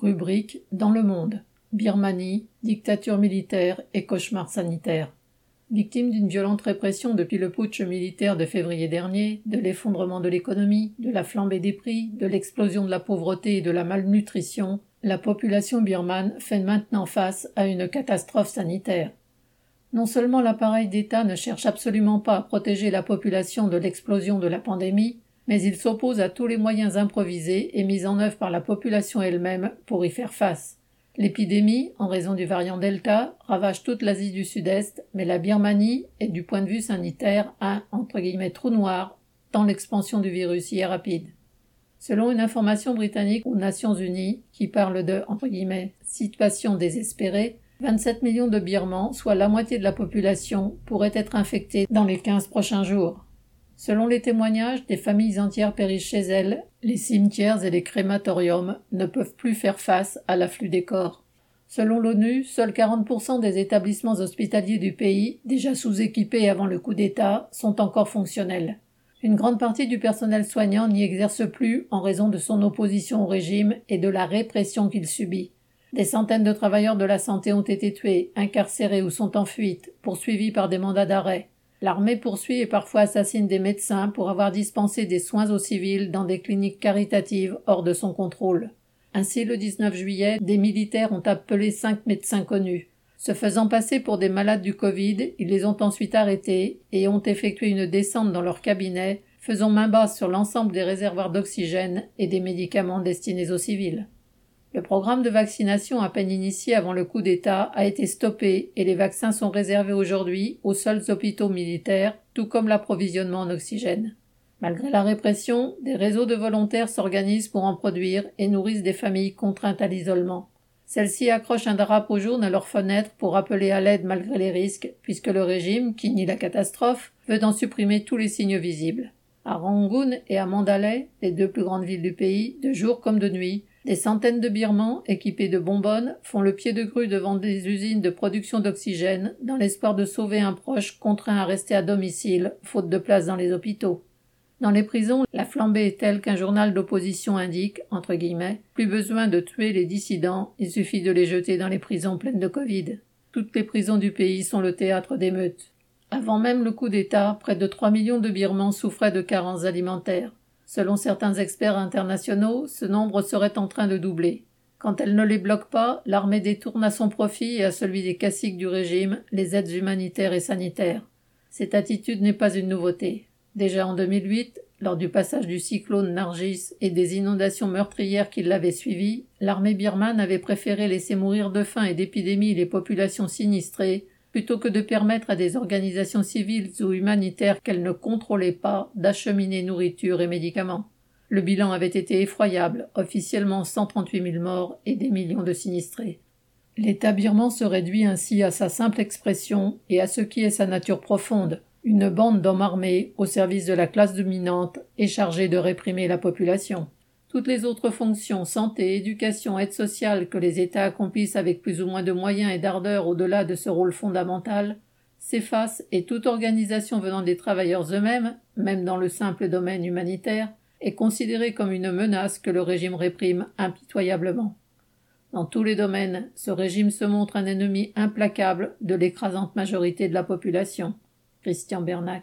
Rubrique Dans le monde. Birmanie, dictature militaire et cauchemar sanitaire. Victime d'une violente répression depuis le putsch militaire de février dernier, de l'effondrement de l'économie, de la flambée des prix, de l'explosion de la pauvreté et de la malnutrition, la population birmane fait maintenant face à une catastrophe sanitaire. Non seulement l'appareil d'État ne cherche absolument pas à protéger la population de l'explosion de la pandémie, mais il s'oppose à tous les moyens improvisés et mis en œuvre par la population elle-même pour y faire face. L'épidémie, en raison du variant Delta, ravage toute l'Asie du Sud-Est, mais la Birmanie est du point de vue sanitaire un entre trou noir, tant l'expansion du virus y est rapide. Selon une information britannique aux Nations Unies, qui parle de situation désespérée, 27 millions de Birmans, soit la moitié de la population, pourraient être infectés dans les 15 prochains jours. Selon les témoignages, des familles entières périssent chez elles, les cimetières et les crématoriums ne peuvent plus faire face à l'afflux des corps. Selon l'ONU, seuls 40% des établissements hospitaliers du pays, déjà sous-équipés avant le coup d'État, sont encore fonctionnels. Une grande partie du personnel soignant n'y exerce plus en raison de son opposition au régime et de la répression qu'il subit. Des centaines de travailleurs de la santé ont été tués, incarcérés ou sont en fuite, poursuivis par des mandats d'arrêt. L'armée poursuit et parfois assassine des médecins pour avoir dispensé des soins aux civils dans des cliniques caritatives hors de son contrôle. Ainsi, le 19 juillet, des militaires ont appelé cinq médecins connus. Se faisant passer pour des malades du Covid, ils les ont ensuite arrêtés et ont effectué une descente dans leur cabinet, faisant main basse sur l'ensemble des réservoirs d'oxygène et des médicaments destinés aux civils. Le programme de vaccination à peine initié avant le coup d'État a été stoppé et les vaccins sont réservés aujourd'hui aux seuls hôpitaux militaires, tout comme l'approvisionnement en oxygène. Malgré la répression, des réseaux de volontaires s'organisent pour en produire et nourrissent des familles contraintes à l'isolement. Celles-ci accrochent un drapeau jaune à leurs fenêtres pour appeler à l'aide malgré les risques, puisque le régime, qui nie la catastrophe, veut en supprimer tous les signes visibles. À Rangoon et à Mandalay, les deux plus grandes villes du pays, de jour comme de nuit, des centaines de Birmans, équipés de bonbonnes, font le pied de grue devant des usines de production d'oxygène, dans l'espoir de sauver un proche contraint à rester à domicile, faute de place dans les hôpitaux. Dans les prisons, la flambée est telle qu'un journal d'opposition indique, entre guillemets, plus besoin de tuer les dissidents, il suffit de les jeter dans les prisons pleines de Covid. Toutes les prisons du pays sont le théâtre d'émeutes. Avant même le coup d'État, près de 3 millions de Birmans souffraient de carences alimentaires. Selon certains experts internationaux, ce nombre serait en train de doubler. Quand elle ne les bloque pas, l'armée détourne à son profit et à celui des caciques du régime les aides humanitaires et sanitaires. Cette attitude n'est pas une nouveauté. Déjà en 2008, lors du passage du cyclone Nargis et des inondations meurtrières qui l'avaient suivi, l'armée birmane avait préféré laisser mourir de faim et d'épidémie les populations sinistrées plutôt que de permettre à des organisations civiles ou humanitaires qu'elles ne contrôlaient pas d'acheminer nourriture et médicaments. Le bilan avait été effroyable, officiellement 138 000 morts et des millions de sinistrés. L'État birman se réduit ainsi à sa simple expression et à ce qui est sa nature profonde, une bande d'hommes armés au service de la classe dominante et chargée de réprimer la population. Toutes les autres fonctions, santé, éducation, aide sociale que les États accomplissent avec plus ou moins de moyens et d'ardeur au-delà de ce rôle fondamental, s'effacent et toute organisation venant des travailleurs eux-mêmes, même dans le simple domaine humanitaire, est considérée comme une menace que le régime réprime impitoyablement. Dans tous les domaines, ce régime se montre un ennemi implacable de l'écrasante majorité de la population. Christian Bernac.